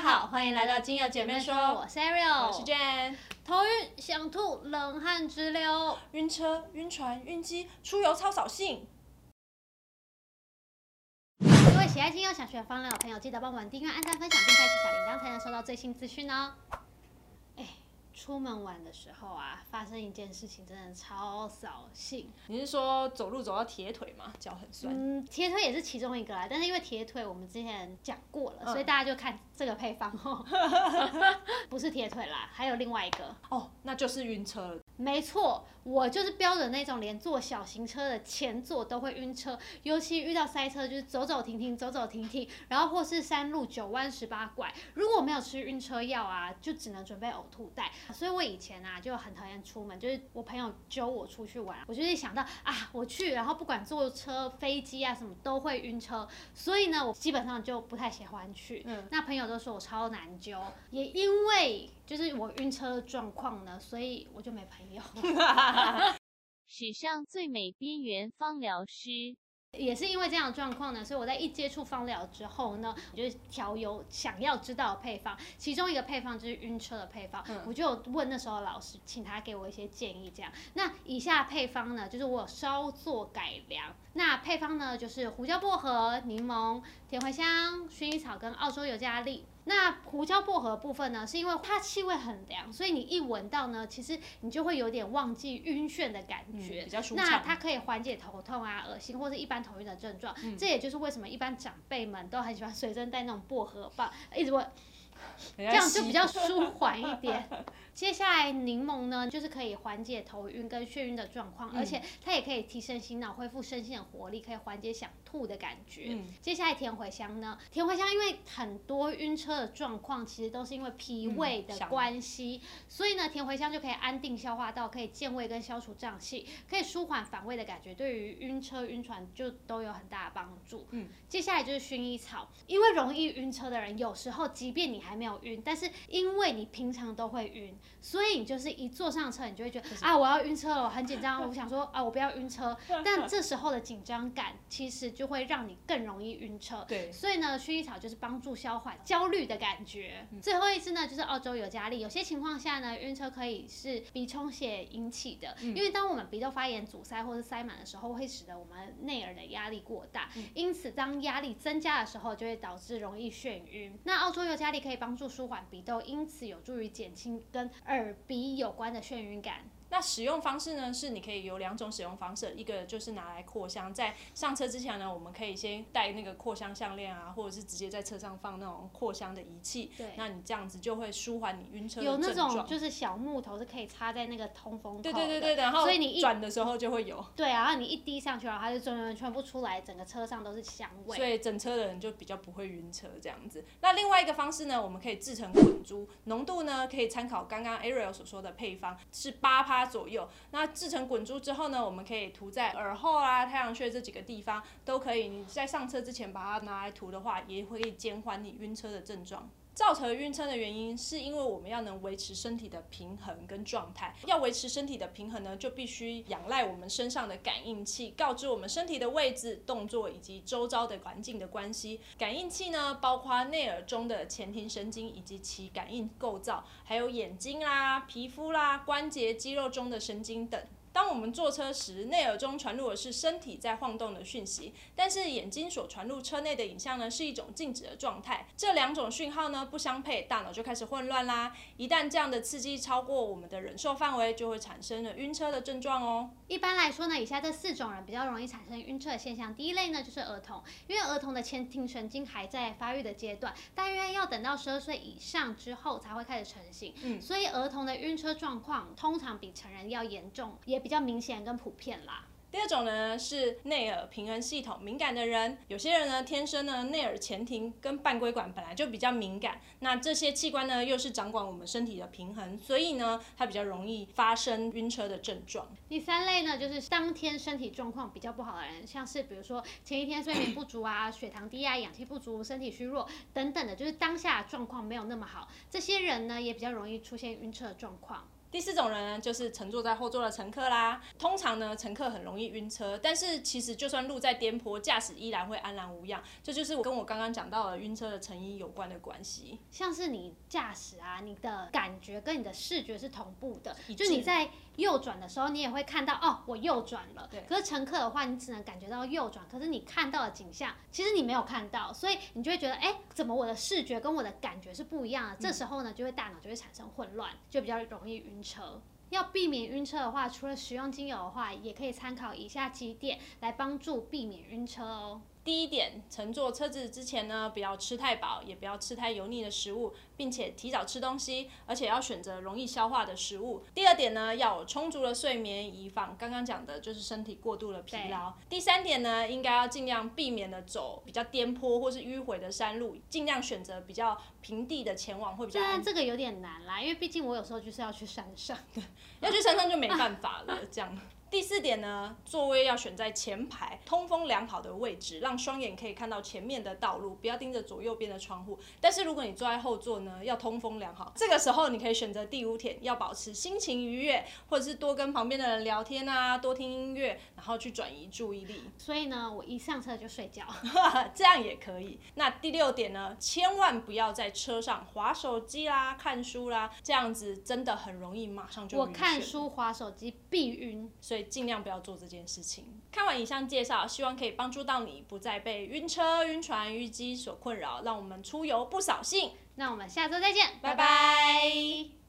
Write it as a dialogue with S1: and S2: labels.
S1: 家好，欢迎来到金友姐妹说，
S2: 我是 Ariel，
S1: 我是 Jane。
S2: 头晕、想吐、冷汗直流、
S1: 晕车、晕船、晕机，出游超扫兴。
S2: 各位喜爱金友想学方疗的朋友，记得帮我们订阅、按赞、分享并开启小铃铛，才能收到最新资讯哦。哎，出门玩的时候啊，发生一件事情，真的超扫兴。
S1: 你是说走路走到铁腿吗？脚很酸？
S2: 嗯，铁腿也是其中一个啦，但是因为铁腿我们之前讲过了，所以大家就看这个配方哦。不是铁腿啦，还有另外一个
S1: 哦，那就是晕车了。
S2: 没错，我就是标准那种连坐小型车的前座都会晕车，尤其遇到塞车，就是走走停停，走走停停，然后或是山路九弯十八拐，如果没有吃晕车药啊，就只能准备呕吐袋。所以我以前啊就很讨厌出门，就是我朋友揪我出去玩，我就会想到啊我去，然后不管坐车、飞机啊什么都会晕车，所以呢我基本上就不太喜欢去。嗯，那朋友都说我超难揪，也因为。就是我晕车的状况呢，所以我就没朋友。
S3: 史上最美边缘芳疗师，
S2: 也是因为这样的状况呢，所以我在一接触芳疗之后呢，我就调有想要知道的配方，其中一个配方就是晕车的配方，我就问那时候老师，请他给我一些建议。这样，那以下配方呢，就是我稍作改良。那配方呢，就是胡椒薄荷、柠檬、甜茴香、薰衣草跟澳洲尤加利。那胡椒薄荷部分呢，是因为它气味很凉，所以你一闻到呢，其实你就会有点忘记晕眩的感觉。
S1: 比较舒
S2: 畅。那它可以缓解头痛啊、恶心或者一般头晕的症状。这也就是为什么一般长辈们都很喜欢随身带那种薄荷棒，一直闻。这样就比较舒缓一点。接下来柠檬呢，就是可以缓解头晕跟眩晕的状况，而且它也可以提升心脑，恢复身心的活力，可以缓解想吐的感觉。接下来甜茴香呢，甜茴香因为很多晕车的状况其实都是因为脾胃的关系，所以呢，甜茴香就可以安定消化道，可以健胃跟消除胀气，可以舒缓反胃的感觉，对于晕车晕船就都有很大的帮助。嗯，接下来就是薰衣草，因为容易晕车的人，有时候即便你还没有晕，但是因为你平常都会晕。所以你就是一坐上车，你就会觉得啊，我要晕车了，我很紧张，我想说啊，我不要晕车。但这时候的紧张感，其实就会让你更容易晕车。
S1: 对。
S2: 所以呢，薰衣草就是帮助消化焦虑的感觉。最后一支呢，就是澳洲尤加利。有些情况下呢，晕车可以是鼻充血引起的，因为当我们鼻窦发炎、阻塞或者塞满的时候，会使得我们内耳的压力过大。因此，当压力增加的时候，就会导致容易眩晕。那澳洲尤加利可以帮助舒缓鼻窦，因此有助于减轻跟耳鼻有关的眩晕感。
S1: 那使用方式呢？是你可以有两种使用方式，一个就是拿来扩香，在上车之前呢，我们可以先戴那个扩香项链啊，或者是直接在车上放那种扩香的仪器。
S2: 对。
S1: 那你这样子就会舒缓你晕车的
S2: 有那种就是小木头是可以插在那个通风口
S1: 对对对对然后所以你一转的时候就会有。
S2: 对啊，然后你一滴上去，然后它就转转转不出来，整个车上都是香味。
S1: 所以整车的人就比较不会晕车这样子。那另外一个方式呢，我们可以制成滚珠，浓度呢可以参考刚刚 Ariel 所说的配方，是八趴左右。那那制成滚珠之后呢，我们可以涂在耳后啊、太阳穴这几个地方都可以。你在上车之前把它拿来涂的话，也会减缓你晕车的症状。造成晕车的原因，是因为我们要能维持身体的平衡跟状态。要维持身体的平衡呢，就必须仰赖我们身上的感应器，告知我们身体的位置、动作以及周遭的环境的关系。感应器呢，包括内耳中的前庭神经以及其感应构造，还有眼睛啦、皮肤啦、关节、肌肉中的神经等。当我们坐车时，内耳中传入的是身体在晃动的讯息，但是眼睛所传入车内的影像呢，是一种静止的状态。这两种讯号呢不相配，大脑就开始混乱啦。一旦这样的刺激超过我们的忍受范围，就会产生了晕车的症状哦。
S2: 一般来说呢，以下这四种人比较容易产生晕车的现象。第一类呢就是儿童，因为儿童的前庭神经还在发育的阶段，大约要等到十二岁以上之后才会开始成型。嗯，所以儿童的晕车状况通常比成人要严重，也。比较明显跟普遍啦。
S1: 第二种呢是内耳平衡系统敏感的人，有些人呢天生呢内耳前庭跟半规管本来就比较敏感，那这些器官呢又是掌管我们身体的平衡，所以呢它比较容易发生晕车的症状。
S2: 第三类呢就是当天身体状况比较不好的人，像是比如说前一天睡眠不足啊、血糖低啊、氧气不足、身体虚弱等等的，就是当下状况没有那么好，这些人呢也比较容易出现晕车的状况。
S1: 第四种人呢，就是乘坐在后座的乘客啦。通常呢，乘客很容易晕车，但是其实就算路在颠簸，驾驶依然会安然无恙。这就是我跟我刚刚讲到的晕车的成因有关的关系。
S2: 像是你驾驶啊，你的感觉跟你的视觉是同步的，
S1: 一
S2: 就你在右转的时候，你也会看到哦，我右转了。
S1: 对
S2: 可是乘客的话，你只能感觉到右转，可是你看到的景象，其实你没有看到，所以你就会觉得，哎，怎么我的视觉跟我的感觉是不一样的？这时候呢，就会大脑就会产生混乱，就比较容易晕车。要避免晕车的话，除了使用精油的话，也可以参考以下几点来帮助避免晕车哦。
S1: 第一点，乘坐车子之前呢，不要吃太饱，也不要吃太油腻的食物，并且提早吃东西，而且要选择容易消化的食物。第二点呢，要有充足的睡眠，以防刚刚讲的就是身体过度的疲劳。第三点呢，应该要尽量避免的走比较颠簸或是迂回的山路，尽量选择比较平地的前往会比较
S2: 虽然。这个有点难啦，因为毕竟我有时候就是要去山上。
S1: 要去山上就没办法了，这样。第四点呢，座位要选在前排，通风良好的位置，让双眼可以看到前面的道路，不要盯着左右边的窗户。但是如果你坐在后座呢，要通风良好，这个时候你可以选择第五点，要保持心情愉悦，或者是多跟旁边的人聊天啊，多听音乐，然后去转移注意力。
S2: 所以呢，我一上车就睡觉。
S1: 这样也可以。那第六点呢，千万不要在车上划手机啦、看书啦，这样子真的很容易马上就
S2: 我看书、划手机必晕。
S1: 所以尽量不要做这件事情。看完以上介绍，希望可以帮助到你，不再被晕车、晕船、晕机所困扰，让我们出游不扫兴。
S2: 那我们下周再见，
S1: 拜拜